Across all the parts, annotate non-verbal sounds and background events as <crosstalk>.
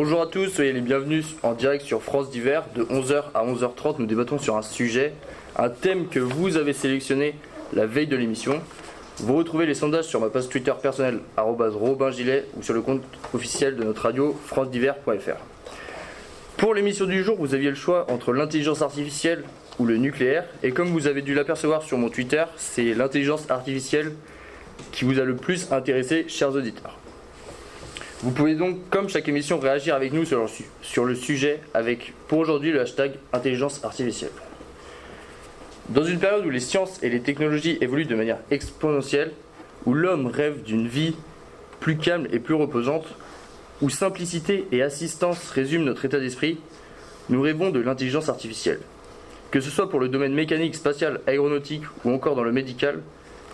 Bonjour à tous, soyez les bienvenus en direct sur France d'hiver. De 11h à 11h30, nous débattons sur un sujet, un thème que vous avez sélectionné la veille de l'émission. Vous retrouvez les sondages sur ma page Twitter personnelle @robingilet ou sur le compte officiel de notre radio francediver.fr. Pour l'émission du jour, vous aviez le choix entre l'intelligence artificielle ou le nucléaire et comme vous avez dû l'apercevoir sur mon Twitter, c'est l'intelligence artificielle qui vous a le plus intéressé, chers auditeurs. Vous pouvez donc, comme chaque émission, réagir avec nous sur le, sujet avec, pour aujourd'hui, le hashtag intelligence artificielle. Dans une période où les sciences et les technologies évoluent de manière exponentielle, où l'homme rêve d'une vie plus calme et plus reposante, où simplicité et assistance résument notre état d'esprit, nous rêvons de l'intelligence artificielle. Que ce soit pour le domaine mécanique, spatial, aéronautique ou encore dans le médical,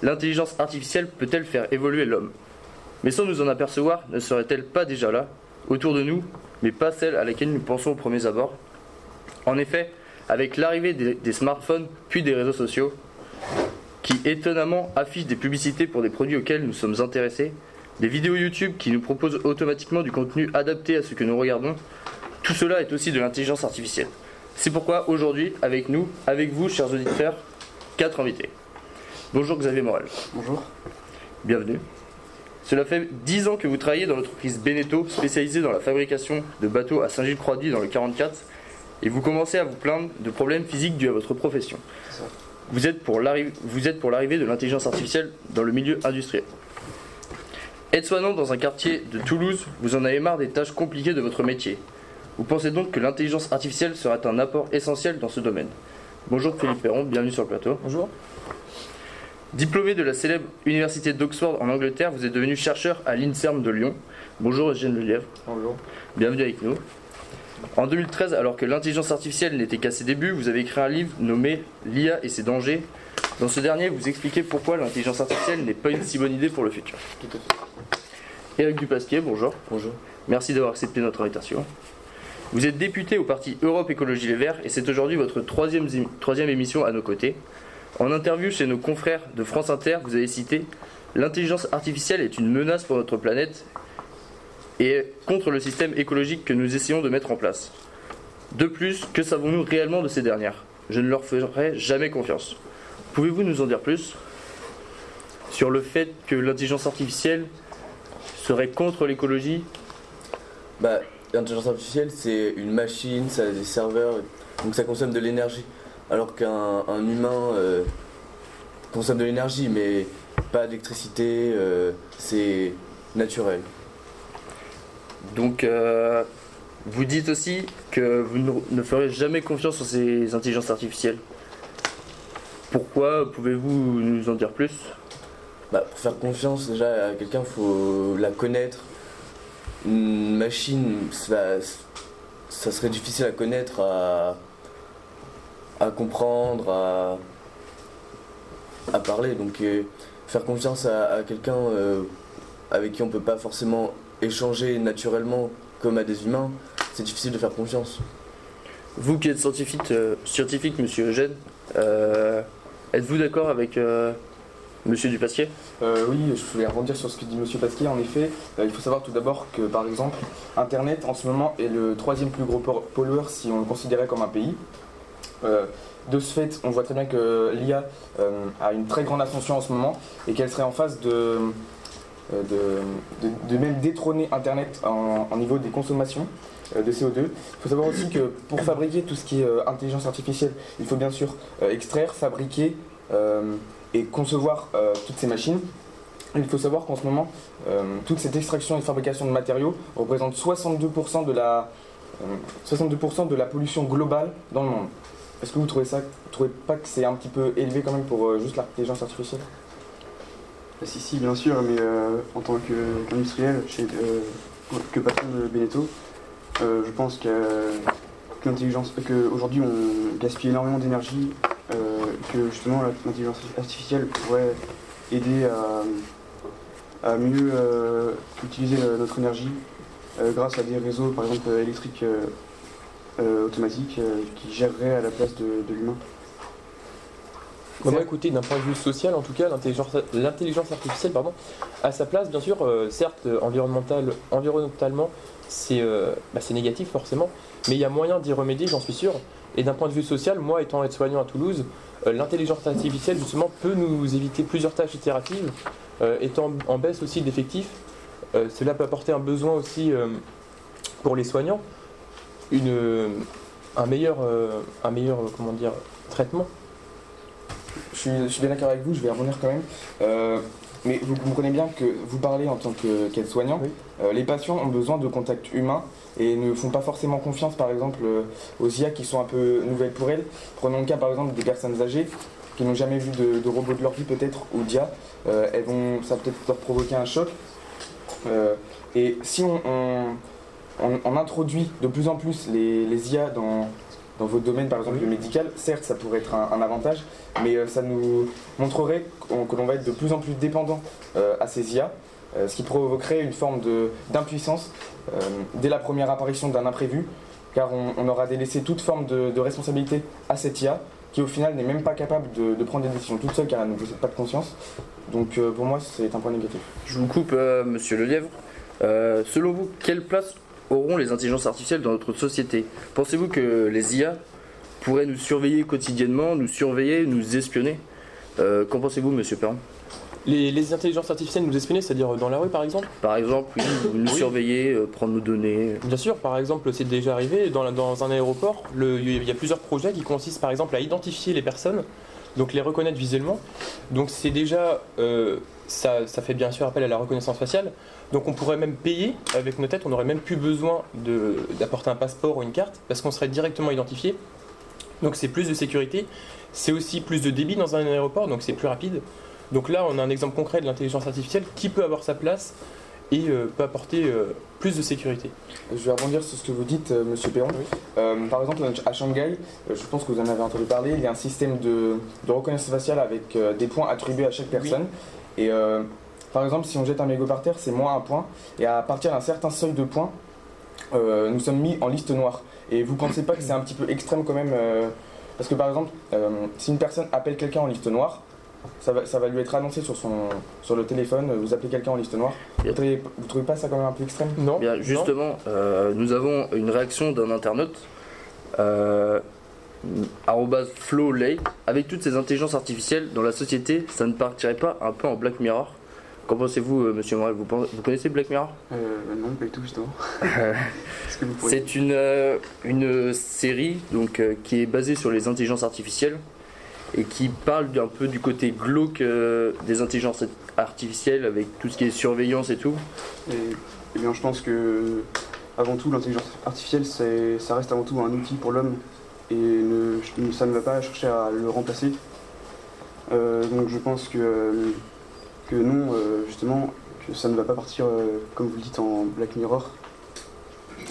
l'intelligence artificielle peut-elle faire évoluer l'homme? Mais sans nous en apercevoir, ne serait-elle pas déjà là, autour de nous, mais pas celle à laquelle nous pensons aux premiers abords En effet, avec l'arrivée des, des smartphones puis des réseaux sociaux, qui étonnamment affichent des publicités pour des produits auxquels nous sommes intéressés, des vidéos YouTube qui nous proposent automatiquement du contenu adapté à ce que nous regardons, tout cela est aussi de l'intelligence artificielle. C'est pourquoi aujourd'hui, avec nous, avec vous, chers auditeurs, quatre invités. Bonjour Xavier Morel. Bonjour. Bienvenue. Cela fait 10 ans que vous travaillez dans l'entreprise Beneteau, spécialisée dans la fabrication de bateaux à Saint-Gilles-Croix-Di dans le 44, et vous commencez à vous plaindre de problèmes physiques dus à votre profession. Vous êtes pour l'arri- vous êtes pour l'arrivée de l'intelligence artificielle dans le milieu industriel. Aide-soignant dans un quartier de Toulouse, vous en avez marre des tâches compliquées de votre métier. Vous pensez donc que l'intelligence artificielle serait un apport essentiel dans ce domaine. Bonjour Philippe Perron, bienvenue sur le plateau. Bonjour. Diplômé de la célèbre université d'Oxford en Angleterre, vous êtes devenu chercheur à l'INSERM de Lyon. Bonjour Eugène Lelièvre, Bonjour. bienvenue avec nous. En 2013, alors que l'intelligence artificielle n'était qu'à ses débuts, vous avez écrit un livre nommé L'IA et ses dangers. Dans ce dernier, vous expliquez pourquoi l'intelligence artificielle n'est pas une si bonne idée pour le futur. Tout à fait. Eric Dupasquier, bonjour. Bonjour. Merci d'avoir accepté notre invitation. Vous êtes député au parti Europe Écologie Les Verts et c'est aujourd'hui votre troisième, troisième émission à nos côtés. En interview chez nos confrères de France Inter, vous avez cité L'intelligence artificielle est une menace pour notre planète et contre le système écologique que nous essayons de mettre en place. De plus, que savons-nous réellement de ces dernières? Je ne leur ferai jamais confiance. Pouvez-vous nous en dire plus sur le fait que l'intelligence artificielle serait contre l'écologie? Bah, l'intelligence artificielle, c'est une machine, ça a des serveurs, donc ça consomme de l'énergie. Alors qu'un un humain euh, consomme de l'énergie, mais pas d'électricité, euh, c'est naturel. Donc, euh, vous dites aussi que vous ne, ne ferez jamais confiance en ces intelligences artificielles. Pourquoi Pouvez-vous nous en dire plus? Bah, pour faire confiance déjà à quelqu'un, faut la connaître. Une machine, ça, ça serait difficile à connaître, à, à comprendre, à, à parler. Donc euh, faire confiance à, à quelqu'un euh, avec qui on peut pas forcément échanger naturellement comme à des humains, c'est difficile de faire confiance. Vous qui êtes scientifique, euh, scientifique monsieur Eugène, euh, êtes-vous d'accord avec euh, monsieur Dupasquier Euh, oui, je voulais rebondir sur ce que dit Monsieur Pasquier. En effet, euh, il faut savoir tout d'abord que, par exemple, Internet en ce moment est le troisième plus gros pollueur si on le considérait comme un pays. Euh, de ce fait, on voit très bien que l'IA euh, a une très grande ascension en ce moment et qu'elle serait en phase de, euh, même détrôner Internet en, niveau des consommations de CO2. Il faut savoir aussi que pour fabriquer tout ce qui est intelligence artificielle, il faut bien sûr extraire, fabriquer et concevoir toutes ces machines. Il faut savoir qu'en ce moment, toute cette extraction et fabrication de matériaux représente 62% de la, euh, 62% de la pollution globale dans le monde. Est-ce que vous trouvez ça, trouvez pas que c'est un petit peu élevé quand même pour euh, juste l'intelligence artificielle? Ah, Si, si, bien sûr, mais euh, en tant qu'industriel, euh, que patron de Beneteau, euh, je pense que, qu'aujourd'hui on gaspille énormément d'énergie, euh, que justement l'intelligence artificielle pourrait aider à, à mieux euh, utiliser euh, notre énergie euh, grâce à des réseaux, par exemple euh, électriques euh, automatiques, euh, qui géreraient à la place de, de l'humain. Bah, moi, écoutez, d'un point de vue social, en tout cas, l'intelligence artificielle pardon, a sa place, bien sûr. euh, certes, environnemental, environnementalement, c'est euh, bah, c'est négatif forcément, mais il y a moyen d'y remédier, j'en suis sûr. Et d'un point de vue social, moi, étant aide-soignant à Toulouse, euh, l'intelligence artificielle, justement, peut nous éviter plusieurs tâches itératives, euh, étant en baisse aussi d'effectifs. euh, cela peut apporter un besoin aussi euh, pour les soignants, une, un meilleur, euh, un meilleur euh, comment dire, traitement. Je suis, je suis bien d'accord avec vous, je vais revenir quand même. Euh, mais vous comprenez bien que vous parlez en tant que- qu'aide-soignant. Oui. Euh, les patients ont besoin de contact humain et ne font pas forcément confiance, par exemple, euh, aux IA qui sont un peu nouvelles pour elles. Prenons le cas, par exemple, des personnes âgées qui n'ont jamais vu de, de robot de leur vie, peut-être, ou d'IA. Euh, elles vont, ça peut-être leur provoquer un choc. Et si on, on- on- on introduit de plus en plus les, les IA dans, dans votre domaine, par exemple le médical, certes ça pourrait être un, un avantage, mais euh, ça nous montrerait que l'on va être de plus en plus dépendant euh, à ces IA, euh, ce qui provoquerait une forme d'impuissance dès la première apparition d'un imprévu, car on, on aura délaissé toute forme de, de responsabilité à cette IA, qui au final n'est même pas capable de, de prendre des décisions toute seule, car elle ne possède pas de conscience. Donc pour moi c'est un point négatif. Je vous coupe, monsieur Lelièvre. Selon vous, quelle place auront les intelligences artificielles dans notre société Pensez-vous que les IA pourraient nous surveiller quotidiennement, nous surveiller, nous espionner? Euh, Qu'en pensez-vous, monsieur Perron? Les, les intelligences artificielles nous espionner, c'est-à-dire dans la rue par exemple? Par exemple, oui, nous Oui. surveiller, euh, prendre nos données. Bien sûr, par exemple, c'est déjà arrivé dans, la- dans un aéroport. Il y a plusieurs projets qui consistent par exemple à identifier les personnes, donc les reconnaître visuellement. Donc c'est déjà, euh, ça, ça fait bien sûr appel à la reconnaissance faciale. Donc on pourrait même payer avec nos têtes, on n'aurait même plus besoin d'apporter un passeport ou une carte parce qu'on serait directement identifié. Donc c'est plus de sécurité, c'est aussi plus de débit dans un aéroport, donc c'est plus rapide. Donc là, on a un exemple concret de l'intelligence artificielle qui peut avoir sa place et euh, peut apporter euh, plus de sécurité. Je vais rebondir sur ce que vous dites, euh, Monsieur Perron. Oui. Par exemple, à Shanghai, je pense que vous en avez entendu parler, il y a un système de, de reconnaissance faciale avec des points attribués à chaque personne. Et par exemple, si on jette un mégot par terre, c'est moins un point. Et à partir d'un certain seuil de points, euh, nous sommes mis en liste noire. Et vous pensez pas que c'est un petit peu extrême quand même euh, Parce que par exemple, euh, si une personne appelle quelqu'un en liste noire, ça va, ça va lui être annoncé sur, son, sur le téléphone, vous appelez quelqu'un en liste noire. Vous trouvez, vous trouvez pas ça quand même un peu extrême? Non Bien, non. justement, euh, nous avons une réaction d'un internaute. Euh, flowlate. Avec toutes ces intelligences artificielles dans la société, ça ne partirait pas un peu en Black Mirror? Qu'en pensez-vous, euh, monsieur Morel? Vous, connaissez Black Mirror? Euh, non, pas du tout, justement. <laughs> C'est une, euh, une série donc, euh, qui est basée sur les intelligences artificielles et qui parle un peu du côté glauque euh, des intelligences artificielles avec tout ce qui est surveillance et tout. Et, eh bien, je pense que, avant tout, l'intelligence artificielle, ça reste avant tout un outil pour l'homme et ne- ça ne va pas chercher à le remplacer. Euh, donc, je pense que, euh, que non, euh, justement, que ça ne va pas partir, euh, comme vous le dites, en Black Mirror.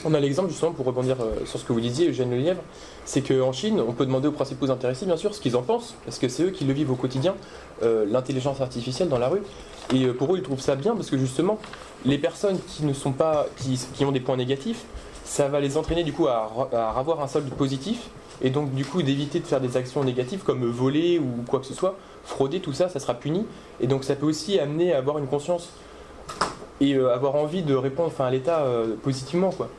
On a l'exemple justement pour rebondir euh, sur ce que vous disiez, Eugène Lelièvre, c'est qu'en Chine, on peut demander aux principaux intéressés bien sûr ce qu'ils en pensent, parce que c'est eux qui le vivent au quotidien, l'intelligence artificielle dans la rue. Et pour eux, ils trouvent ça bien parce que justement, les personnes qui ne sont pas, qui, ont des points négatifs, ça va les entraîner du coup à avoir un solde positif, et donc du coup d'éviter de faire des actions négatives comme voler ou quoi que ce soit, frauder, tout ça, ça sera puni. Et donc ça peut aussi amener à avoir une conscience et euh, avoir envie de répondre enfin, à l'État euh, positivement quoi.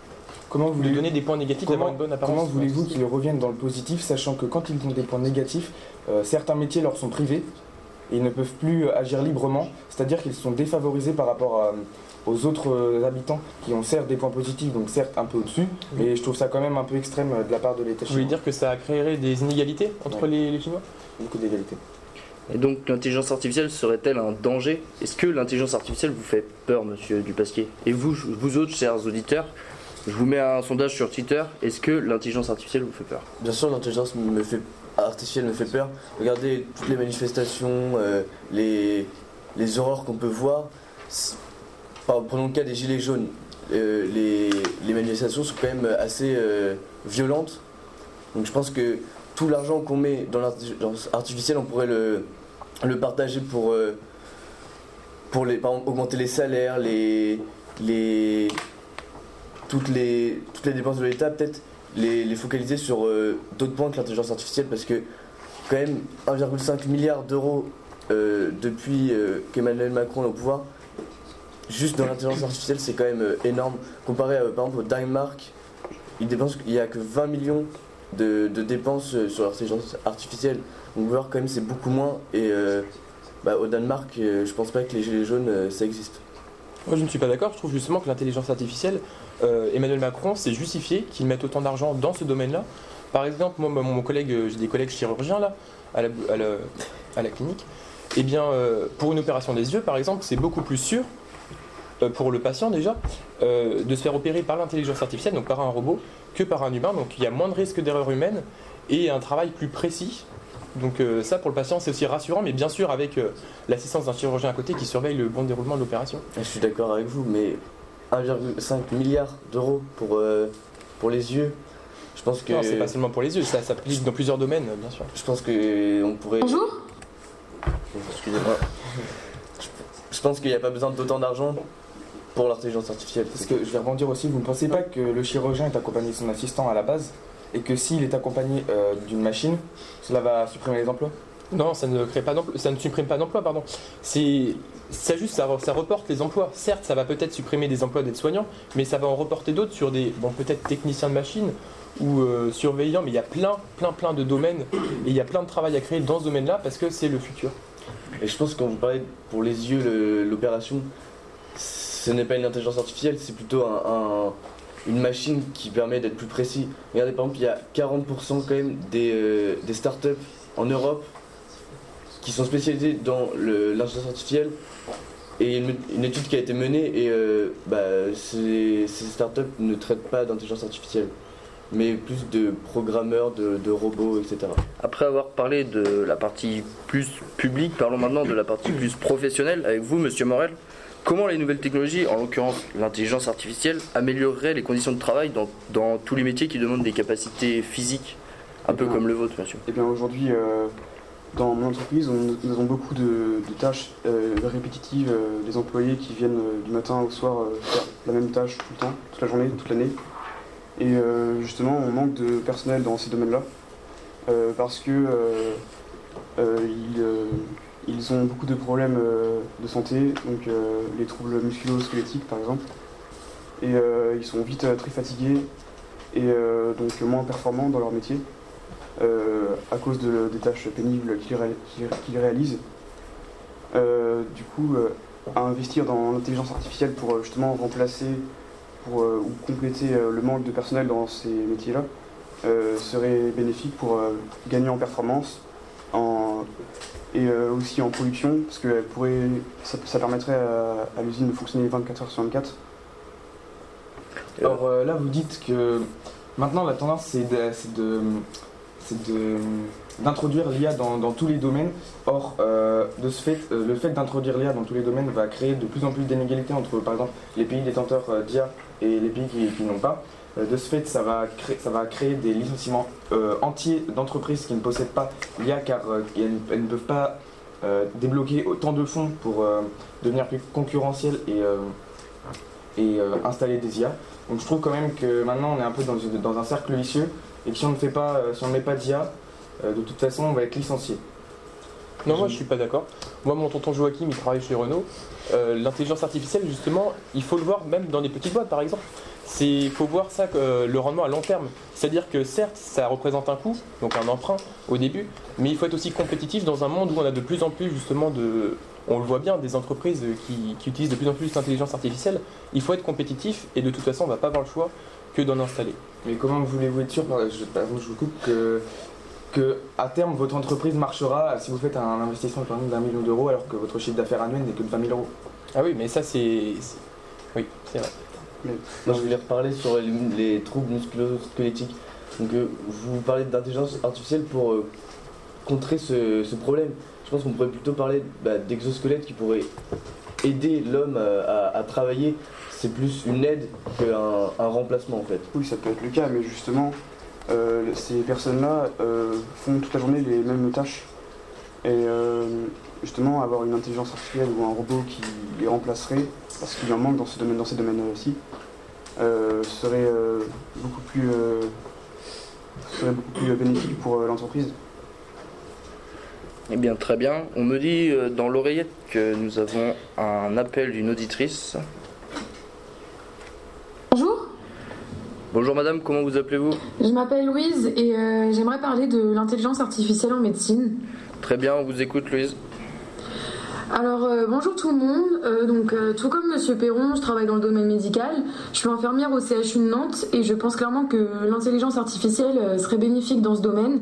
Comment vous lui voulez donner des points négatifs, Comment, d'avoir une bonne apparence. comment voulez-vous qu'ils reviennent dans le positif, sachant que quand ils ont des points négatifs, euh, certains métiers leur sont privés et ils ne peuvent plus agir librement, c'est-à-dire qu'ils sont défavorisés par rapport à, aux autres habitants qui ont certes des points positifs, donc certes un peu au-dessus, Oui. mais je trouve ça quand même un peu extrême de la part de l'État Vous voulez chinois. dire que ça créerait des inégalités entre Ouais. les, les Chinois? Beaucoup d'égalité. Et donc l'intelligence artificielle serait-elle un danger? Est-ce que l'intelligence artificielle vous fait peur, monsieur Dupasquier Et vous, vous autres, chers auditeurs, je vous mets un sondage sur Twitter. Est-ce que l'intelligence artificielle vous fait peur? Bien sûr, l'intelligence artificielle me fait peur. Regardez toutes les manifestations, euh, les, les horreurs qu'on peut voir. Par- Prenons le cas des Gilets jaunes. Euh, les, les manifestations sont quand même assez euh, violentes. Donc je pense que tout l'argent qu'on met dans l'intelligence artificielle, on pourrait le, partager pour, euh, pour les, par exemple, augmenter les salaires, les, les, toutes, les, toutes les dépenses de l'État, peut-être les, focaliser sur euh, d'autres points que l'intelligence artificielle parce que quand même 1,5 milliard d'euros euh, depuis qu'Emmanuel Macron est au pouvoir. Juste dans l'intelligence artificielle, c'est quand même énorme. Comparé euh, par exemple au Danemark, il dépense, il n'y a que 20 millions de, dépenses euh, sur l'intelligence artificielle. Donc, voir quand même, c'est beaucoup moins. Et euh, bah, au Danemark, euh, je pense pas que les gilets jaunes, ça existe. Moi, je ne suis pas d'accord. Je trouve justement que l'intelligence artificielle, Emmanuel Macron s'est justifié qu'il mette autant d'argent dans ce domaine-là. Par exemple, moi, mon, collègue, j'ai des collègues chirurgiens là, à la, clinique. Eh bien, pour une opération des yeux, par exemple, c'est beaucoup plus sûr pour le patient déjà euh, de se faire opérer par l'intelligence artificielle, donc par un robot, que par un humain. Donc, il y a moins de risque d'erreur humaine et un travail plus précis. Donc euh, ça, pour le patient, c'est aussi rassurant, mais bien sûr avec euh, l'assistance d'un chirurgien à côté qui surveille le bon déroulement de l'opération. Je suis d'accord avec vous, mais 1,5 milliard d'euros pour, euh, pour les yeux, je pense que. Non, c'est pas seulement pour les yeux, ça s'applique dans plusieurs domaines, bien sûr. Je pense que on pourrait. Bonjour. Excusez-moi. Je- Je pense qu'il n'y a pas besoin d'autant d'argent pour l'intelligence artificielle. Parce que je vais rebondir aussi, vous ne pensez pas que le chirurgien est accompagné de son assistant à la base et que s'il est accompagné euh, d'une machine, cela va supprimer les emplois? Non, ça ne crée pas d'emploi, ça ne supprime pas d'emplois, pardon. C'est ça juste, ça, ça reporte les emplois. Certes, ça va peut-être supprimer des emplois d'aides-soignants, mais ça va en reporter d'autres sur des, bon, peut-être techniciens de machine ou euh, surveillants, mais il y a plein, plein, plein de domaines et il y a plein de travail à créer dans ce domaine-là parce que c'est le futur. Et je pense que quand vous parlez pour les yeux, l'opération, ce n'est pas une intelligence artificielle, c'est plutôt un- un- une machine qui permet d'être plus précis. Regardez, par exemple, il y a 40% quand même des, euh, des startups en Europe qui sont spécialisées dans l'intelligence artificielle. Et une, une étude qui a été menée, et euh, bah, ces, ces startups ne traitent pas d'intelligence artificielle, mais plus de programmeurs, de, de robots, etc. Après avoir parlé de la partie plus publique, parlons maintenant de la partie plus professionnelle avec vous, monsieur Morel. Comment les nouvelles technologies, en l'occurrence l'intelligence artificielle, amélioreraient les conditions de travail dans, dans tous les métiers qui demandent des capacités physiques, un peu Ah. comme le vôtre, monsieur Eh bien aujourd'hui, euh, dans mon entreprise, on- nous avons beaucoup de, de tâches euh, répétitives, euh, des employés qui viennent du matin au soir faire la même tâche tout le temps, toute la journée, toute l'année. Et justement, on manque de personnel dans ces domaines-là parce que ils, ils ont beaucoup de problèmes euh, de santé, donc euh, les troubles musculo-squelettiques par exemple. Et euh, ils sont vite très fatigués et donc moins performants dans leur métier à cause de- des tâches pénibles qu'ils ré- qu'ils- qu'ils réalisent. Du coup, à investir dans l'intelligence artificielle pour justement remplacer ou compléter le manque de personnel dans ces métiers-là serait bénéfique pour gagner en performance et euh, aussi en production, parce que elle pourrait, ça, permettrait à, l'usine de fonctionner 24 heures sur 24. Alors euh, là, vous dites que maintenant la tendance c'est d'introduire l'IA dans, tous les domaines. Or, euh, de ce fait, le fait d'introduire l'IA dans tous les domaines va créer de plus en plus d'inégalités entre, par exemple, les pays détenteurs d'IA et les pays qui, qui n'ont pas. Euh, de ce fait, ça va créer, ça va créer des licenciements euh, entiers d'entreprises qui ne possèdent pas l'IA car euh, elles, elles ne peuvent pas débloquer autant de fonds pour devenir plus concurrentielles et, et installer des IA. Donc je trouve quand même que maintenant on est un peu dans, une- dans un cercle vicieux et que si on ne fait pas, si on ne met pas d'IA, de toute façon on va être licencié. Non, moi je suis pas d'accord. Moi, mon tonton Joachim, il travaille chez Renault. Euh, L'intelligence artificielle, justement, il faut le voir même dans des petites boîtes, par exemple. Il faut voir ça, euh, le rendement à long terme. C'est-à-dire que certes, ça représente un coût, donc un emprunt au début, mais il faut être aussi compétitif dans un monde où on a de plus en plus, justement, de. On le voit bien, des entreprises qui, qui utilisent de plus en plus l'intelligence artificielle. Il faut être compétitif et de toute façon, on va pas avoir le choix que d'en installer. Mais comment voulez-vous être sûr, je, pardon, je vous coupe, que, que à terme votre entreprise marchera si vous faites un investissement par exemple d'un million d'euros alors que votre chiffre d'affaires annuel n'est que de 20 000 euros? Ah oui, mais ça, c'est- Oui, c'est vrai. Moi, je voulais reparler sur les, les troubles musculo-squelettiques. Donc, euh, vous parlez d'intelligence artificielle pour euh, contrer ce, ce problème. Je pense qu'on pourrait plutôt parler bah, d'exosquelettes qui pourraient aider l'homme à, à- à travailler. C'est plus une aide qu'un un remplacement en fait. Oui, ça peut être le cas, mais justement, euh, ces personnes-là euh, font toute la journée les mêmes tâches. Et euh, justement, avoir une intelligence artificielle ou un robot qui les remplacerait, parce qu'il en manque dans, ce domaine, dans ces domaines-là aussi, euh, serait, euh, beaucoup plus, euh, serait beaucoup plus bénéfique pour euh, l'entreprise. Eh bien, très bien. On me dit euh, dans l'oreillette que nous avons un appel d'une auditrice. Bonjour, Bonjour madame, comment vous appelez-vous? Je m'appelle Louise et euh, j'aimerais parler de l'intelligence artificielle en médecine. Très bien, on vous écoute Louise. Alors euh, bonjour tout le monde, Euh, donc euh, tout comme Monsieur Perron, je travaille dans le domaine médical, je suis infirmière au CHU de Nantes et je pense clairement que l'intelligence artificielle serait bénéfique dans ce domaine.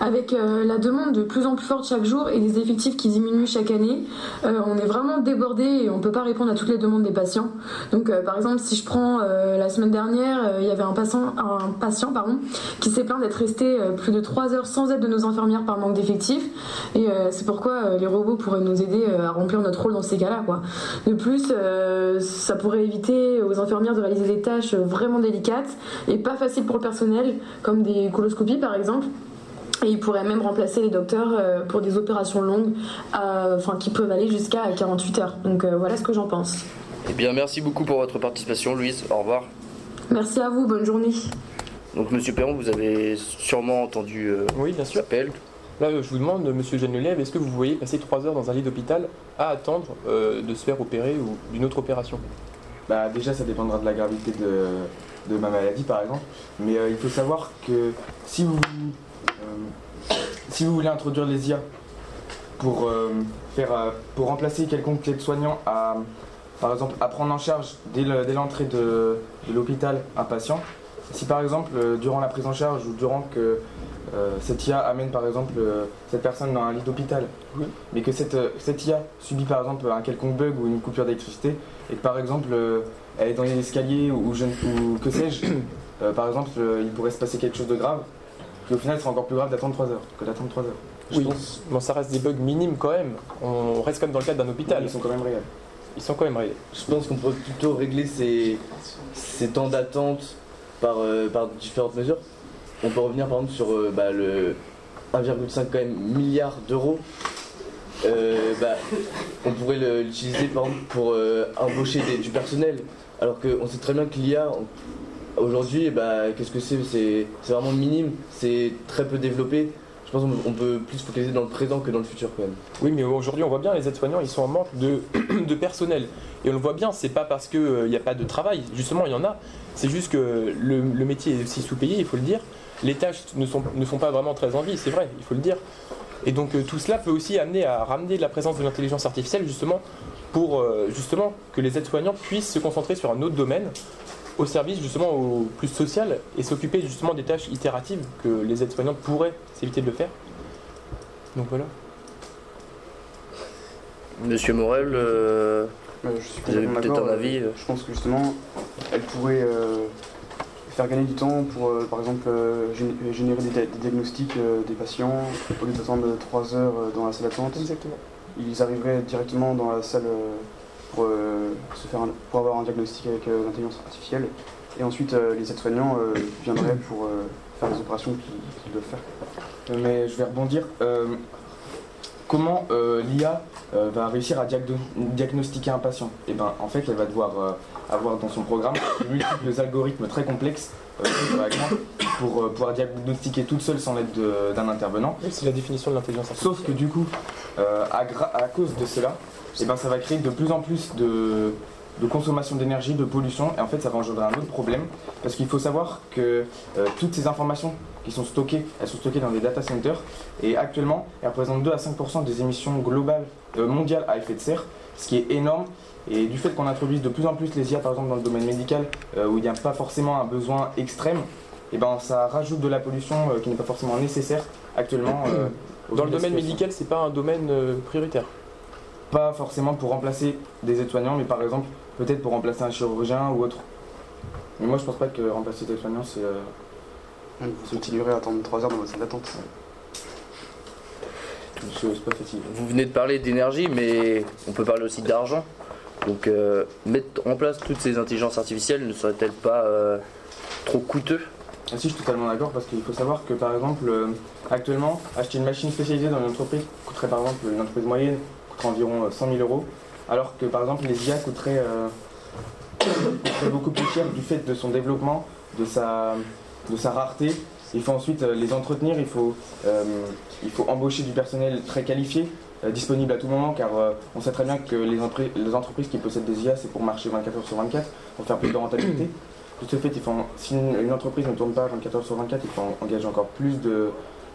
Avec la demande de plus en plus forte chaque jour et des effectifs qui diminuent chaque année, on est vraiment débordé et on peut pas répondre à toutes les demandes des patients. Donc par exemple si je prends la semaine dernière, il y avait un patient, pardon, qui s'est plaint d'être resté plus de 3 heures sans aide de nos infirmières par manque d'effectifs et c'est pourquoi les robots pourraient nous aider à remplir notre rôle dans ces cas-là. Quoi. De plus, euh, ça pourrait éviter aux infirmières de réaliser des tâches vraiment délicates et pas faciles pour le personnel, comme des coloscopies par exemple. Et ils pourraient même remplacer les docteurs euh, pour des opérations longues, euh, enfin qui peuvent aller jusqu'à 48 heures. Donc euh, voilà ce que j'en pense. Eh bien, merci beaucoup pour votre participation Louise. Au revoir. Merci à vous, bonne journée. Donc monsieur Perron, vous avez sûrement entendu euh, Oui, bien sûr. l'appel. Là, je vous demande, monsieur Genelève, est-ce que vous voyez passer 3 heures dans un lit d'hôpital à attendre euh, de se faire opérer ou d'une autre opération? Bah, déjà, ça dépendra de la gravité de, ma maladie, par exemple. Mais euh, il faut savoir que si vous, euh, si vous voulez introduire les IA pour, faire, pour remplacer quelconque aide-soignant à, par exemple, à prendre en charge dès le- dès l'entrée de, l'hôpital un patient, si par exemple, durant la prise en charge ou durant que euh, cette IA amène par exemple euh, cette personne dans un lit d'hôpital, Oui. mais que cette, euh, cette IA subit par exemple un quelconque bug ou une coupure d'électricité, et que par exemple euh, elle est dans les escaliers ou, ou je ne- ou que sais-je, <coughs> euh, par exemple euh, il pourrait se passer quelque chose de grave, puis au final ce sera encore plus grave d'attendre 3 heures que d'attendre 3 heures. Je Oui, pense bon, ça reste des bugs minimes quand même. On reste quand même dans le cadre d'un hôpital. ils sont quand même réels. Ils sont quand même réels. Je pense qu'on pourrait plutôt régler ces, ces temps d'attente par, euh, par différentes mesures. On peut revenir par exemple sur euh, bah, le 1,5 quand même milliard d'euros. Euh, bah, on pourrait l'utiliser par exemple pour euh, embaucher du personnel. Alors qu'on sait très bien que l'IA aujourd'hui, bah, qu'est-ce que c'est? C'est vraiment minime, c'est très peu développé. Je pense qu'on on peut plus se focaliser dans le présent que dans le futur quand même. Oui, mais aujourd'hui, on voit bien, les aides-soignants, ils sont en manque de, <clears throat> personnel. Et on le voit bien, c'est pas parce qu'il n'y a pas de travail. Justement, il y en a. C'est juste que le métier est aussi sous-payé, il faut le dire. Les tâches ne, sont, ne font pas vraiment très envie, c'est vrai, il faut le dire. Et donc, euh, tout cela peut aussi amener à ramener de la présence de l'intelligence artificielle, justement, pour euh, justement que les aides-soignants puissent se concentrer sur un autre domaine, au service justement au plus social, et s'occuper justement des tâches itératives que les aides-soignants pourraient s'éviter de le faire. Donc voilà. Monsieur Morel, euh, je suis Vous avez peut-être un avis. Je pense que justement, elle pourrait euh, faire gagner du temps pour, euh, par exemple, euh, gé- générer des, dia- des diagnostics euh, des patients au lieu d'attendre 3 heures euh, dans la salle d'attente. Exactement. Ils arriveraient directement dans la salle euh, pour, euh, se faire un- pour avoir un diagnostic avec euh, l'intelligence artificielle. Et ensuite, euh, les aides-soignants euh, viendraient pour euh, faire les opérations qu'ils qu'ils doivent faire. Mais je vais rebondir. Comment euh, l'IA euh, va réussir à diagno- diagnostiquer un patient? Et ben, en fait, elle va devoir euh, avoir dans son programme de <coughs> multiples algorithmes très complexes, pour pouvoir diagnostiquer toute seule sans l'aide de- d'un intervenant. Oui, c'est la définition de l'intelligence artificielle. Sauf que du coup, à cause de cela, eh ben, ça va créer de plus en plus de, de consommation d'énergie, de pollution, et en fait ça va engendrer un autre problème, parce qu'il faut savoir que euh, toutes ces informations qui sont stockées, elles sont stockées dans des data centers, et actuellement elles représentent 2 à 5% des émissions globales euh, mondiales à effet de serre, ce qui est énorme. Et du fait qu'on introduise de plus en plus les IA, par exemple dans le domaine médical, euh, où il n'y a pas forcément un besoin extrême, et ben ça rajoute de la pollution qui n'est pas forcément nécessaire actuellement. <clears throat> Dans le domaine médical, c'est pas un domaine prioritaire? Pas forcément pour remplacer des aides-soignants, mais par exemple peut-être pour remplacer un chirurgien ou autre. Mais moi je pense pas que remplacer des aides-soignants c'est. euh, Vous continuerez à attendre 3 heures dans votre salle d'attente. c'est c'est pas facile. vous venez de parler d'énergie, mais on peut parler aussi d'argent. Donc, euh, mettre en place toutes ces intelligences artificielles ne serait-elle pas euh, trop coûteux Ah si, je suis totalement d'accord parce qu'il faut savoir que par exemple, euh, actuellement, acheter une machine spécialisée dans une entreprise coûterait par exemple, une entreprise moyenne coûterait environ euh, 100 000 euros, alors que par exemple les IA coûteraient, euh, <coughs> coûteraient beaucoup plus cher du fait de son développement, de sa, de sa rareté. Il faut ensuite euh, les entretenir, il faut, euh, il faut embaucher du personnel très qualifié, euh, disponible à tout moment, car on sait très bien que les, entreprises qui possèdent des IA, c'est pour marcher 24 heures sur 24, pour faire plus de rentabilité. <coughs> De ce fait, il faut, si une, entreprise ne tourne pas 24 heures sur 24, il faut en- engager encore plus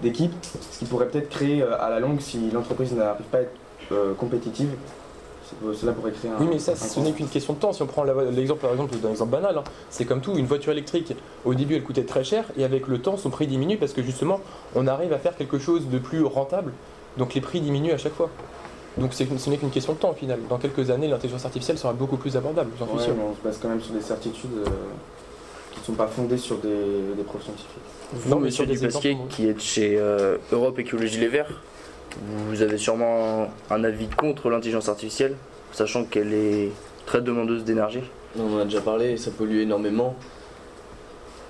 d'équipes, ce qui pourrait peut-être créer à la longue, si l'entreprise n'arrive pas à être compétitive, cela pourrait créer un. Oui, mais ça, ce n'est qu'une question de temps. Si on prend l'exemple, par exemple, d'un exemple banal, hein, c'est comme tout, une voiture électrique, au début, elle coûtait très cher, et avec le temps, son prix diminue parce que justement, on arrive à faire quelque chose de plus rentable. Donc les prix diminuent à chaque fois. Donc c'est- ce n'est qu'une question de temps au final. Dans quelques années, l'intelligence artificielle sera beaucoup plus abordable, j'en suis Ouais, sûr. mais on se base quand même sur des certitudes euh, qui ne sont pas fondées sur des, des preuves scientifiques. Vous, Non, mais monsieur sur des Dupasquier, qui êtes chez euh, Europe Écologie Les Verts, vous avez sûrement un avis contre l'intelligence artificielle, sachant qu'elle est très demandeuse d'énergie. On en a déjà parlé, ça pollue énormément.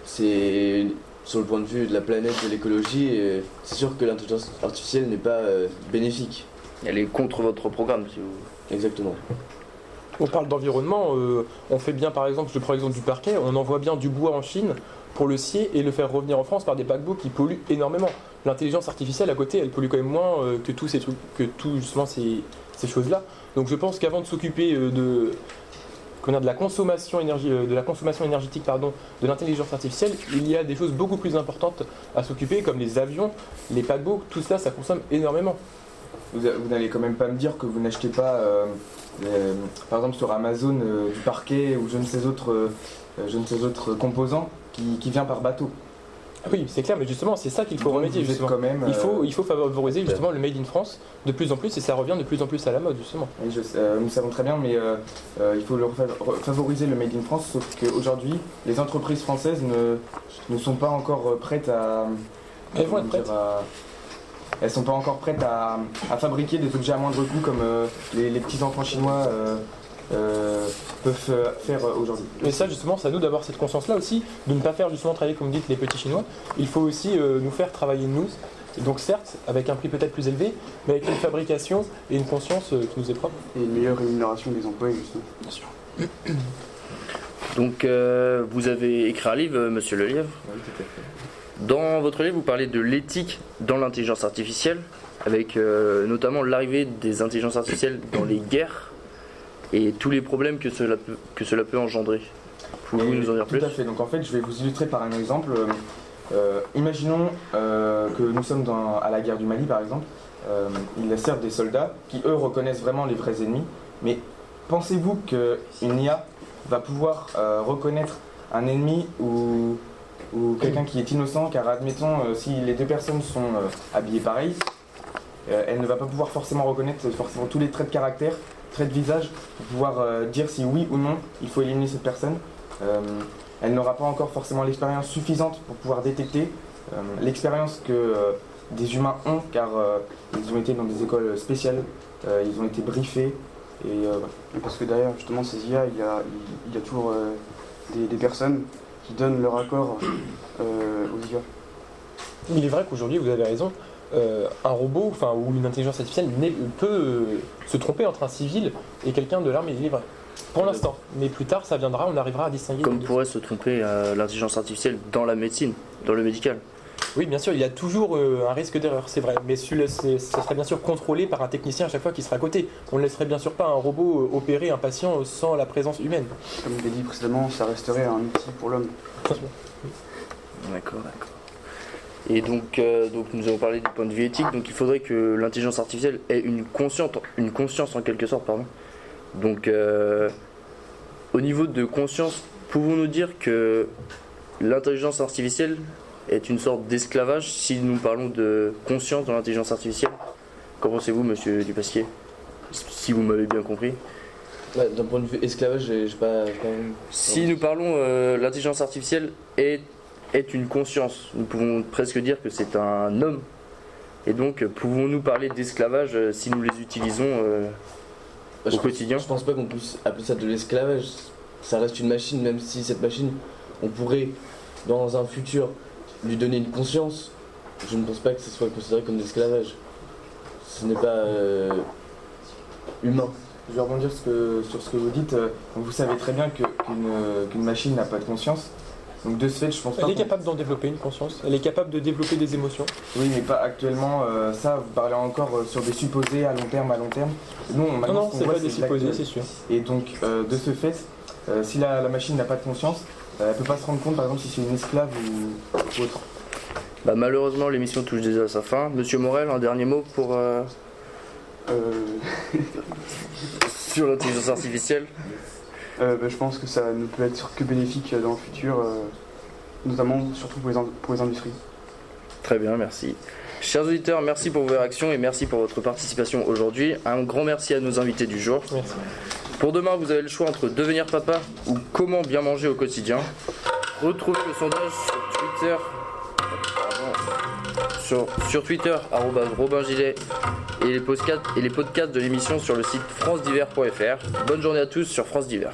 C'est sur le point de vue de la planète et de l'écologie, et c'est sûr que l'intelligence artificielle n'est pas euh, bénéfique. Elle est contre votre programme, si vous... Exactement. On parle d'environnement, euh, on fait bien par exemple, je prends l'exemple du parquet, on envoie bien du bois en Chine pour le scier et le faire revenir en France par des paquebots qui polluent énormément. L'intelligence artificielle à côté, elle pollue quand même moins euh, que tous ces trucs, que tout justement ces, choses-là. Donc je pense qu'avant de s'occuper euh, de, de la consommation énergie, euh, de la consommation énergétique pardon, de l'intelligence artificielle, il y a des choses beaucoup plus importantes à s'occuper comme les avions, les paquebots, tout ça, ça consomme énormément. Vous, n'allez quand même pas me dire que vous n'achetez pas, par exemple sur Amazon, du parquet ou je ne sais autres, je qui vient par bateau. Ah Oui, c'est clair, mais justement, c'est ça qu'il faut remédier vous êtes justement. quand même, Il faut, euh, il faut favoriser justement le Made in France de plus en plus et ça revient de plus en plus à la mode justement. oui, je euh, nous savons très bien, mais euh, il faut le favoriser le Made in France, sauf qu'aujourd'hui, les entreprises françaises ne, ne sont pas encore prêtes à. Elles vont être comment dire, à- elles sont pas encore prêtes à, à fabriquer des objets à moindre coût comme euh, les, les petits enfants chinois euh, euh, peuvent euh, faire euh, aujourd'hui. Et ça justement, c'est à nous d'avoir cette conscience-là aussi, de ne pas faire justement travailler comme dites les petits chinois. Il faut aussi euh, nous faire travailler nous. Donc certes, avec un prix peut-être plus élevé, mais avec une fabrication et une conscience euh, qui nous est propre. Et une meilleure rémunération des employés, justement. Bien sûr. <coughs> Donc, euh, vous avez écrit un livre, monsieur Lelièvre. Oui, tout à fait. Dans votre livre, vous parlez de l'éthique dans l'intelligence artificielle, avec euh, notamment l'arrivée des intelligences artificielles dans les guerres et tous les problèmes que cela peut, que cela peut engendrer. Pouvez-vous nous en dire plus Tout à fait. Donc en fait, je vais vous illustrer par un exemple. Euh, euh, imaginons euh, que nous sommes dans- à la guerre du Mali, par exemple. Euh, il y a certes des soldats qui, eux, reconnaissent vraiment les vrais ennemis. Mais pensez-vous qu'une IA va pouvoir reconnaître un ennemi ou, ou quelqu'un qui est innocent Car admettons, si les deux personnes sont habillées pareil, elle ne va pas pouvoir forcément reconnaître forcément tous les traits de caractère, traits de visage, pour pouvoir euh, dire si oui ou non il faut éliminer cette personne. Euh, elle n'aura pas encore forcément l'expérience suffisante pour pouvoir détecter euh, l'expérience que euh, des humains ont, car euh, ils ont été dans des écoles spéciales, euh, ils ont été briefés. Et euh, Parce que derrière justement ces IA, il y a, il y a toujours euh, des, des personnes qui donnent leur accord euh, aux IA. Il est vrai qu'aujourd'hui, vous avez raison, euh, un robot, enfin ou une intelligence artificielle peut euh, se tromper entre un civil et quelqu'un de l'armée. Vrai. Pour l'instant, mais plus tard, ça viendra, on arrivera à distinguer. Comme pourrait se tromper euh, l'intelligence artificielle dans la médecine, dans le médical. Oui, bien sûr, il y a toujours euh, un risque d'erreur, c'est vrai. Mais ça serait bien sûr contrôlé par un technicien à chaque fois qui sera à côté. On ne laisserait bien sûr pas un robot opérer un patient sans la présence humaine. Comme je l'ai dit précédemment, ça resterait un outil pour l'homme. D'accord, d'accord. Et donc, euh, donc nous avons parlé du point de vue éthique, donc il faudrait que l'intelligence artificielle ait une conscience, une conscience en quelque sorte, pardon. Donc, euh, au niveau de conscience, pouvons-nous dire que l'intelligence artificielle est une sorte d'esclavage si nous parlons de conscience dans l'intelligence artificielle? Qu'en pensez-vous, monsieur Dupasquier Si vous m'avez bien compris. Ouais, D'un point de vue esclavage, j'ai pas, pas- Si nous parlons, euh, l'intelligence artificielle est, est une conscience. Nous pouvons presque dire que c'est un homme. Et donc, pouvons-nous parler d'esclavage euh, si nous les utilisons euh, Bah, au je, quotidien je pense pas qu'on puisse appeler ça de l'esclavage. Ça reste une machine, même si cette machine, on pourrait, dans un futur, lui donner une conscience. Je ne pense pas que ce soit considéré comme de l'esclavage. Ce n'est pas euh, humain. Je vais rebondir sur ce que, vous dites. Vous savez très bien qu'une machine n'a pas de conscience. Donc de ce fait, je pense pas. Elle est capable d'en développer une conscience, elle est capable de développer des émotions. Oui, mais pas actuellement. euh, ça, vous parlez encore euh, sur des supposés à long terme, à long terme. Nous, on, Non, maintenant, non, c'est voit, pas des c'est supposés, c'est sûr. Et donc, euh, de ce fait, euh, si la, la machine n'a pas de conscience, euh, elle peut pas se rendre compte, par exemple, si c'est une esclave ou, ou autre. Bah, malheureusement, l'émission touche déjà à sa fin. Monsieur Morel, un dernier mot pour euh, Euh, <laughs> sur l'intelligence artificielle? Euh, bah, je pense que ça ne peut être que bénéfique dans le futur, euh, notamment surtout pour les, in- pour les industries. Très bien, merci. Chers auditeurs, merci pour vos réactions et merci pour votre participation aujourd'hui. Un grand merci à nos invités du jour. Merci. Pour demain, vous avez le choix entre devenir papa ou comment bien manger au quotidien. Retrouvez le sondage sur Twitter. Sur, sur Twitter, Robin Gilet, et les podcasts, et les podcasts de l'émission sur le site francediver.fr. Bonne journée à tous sur France Diver.